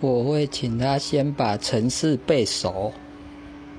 我会请他先把城市背熟。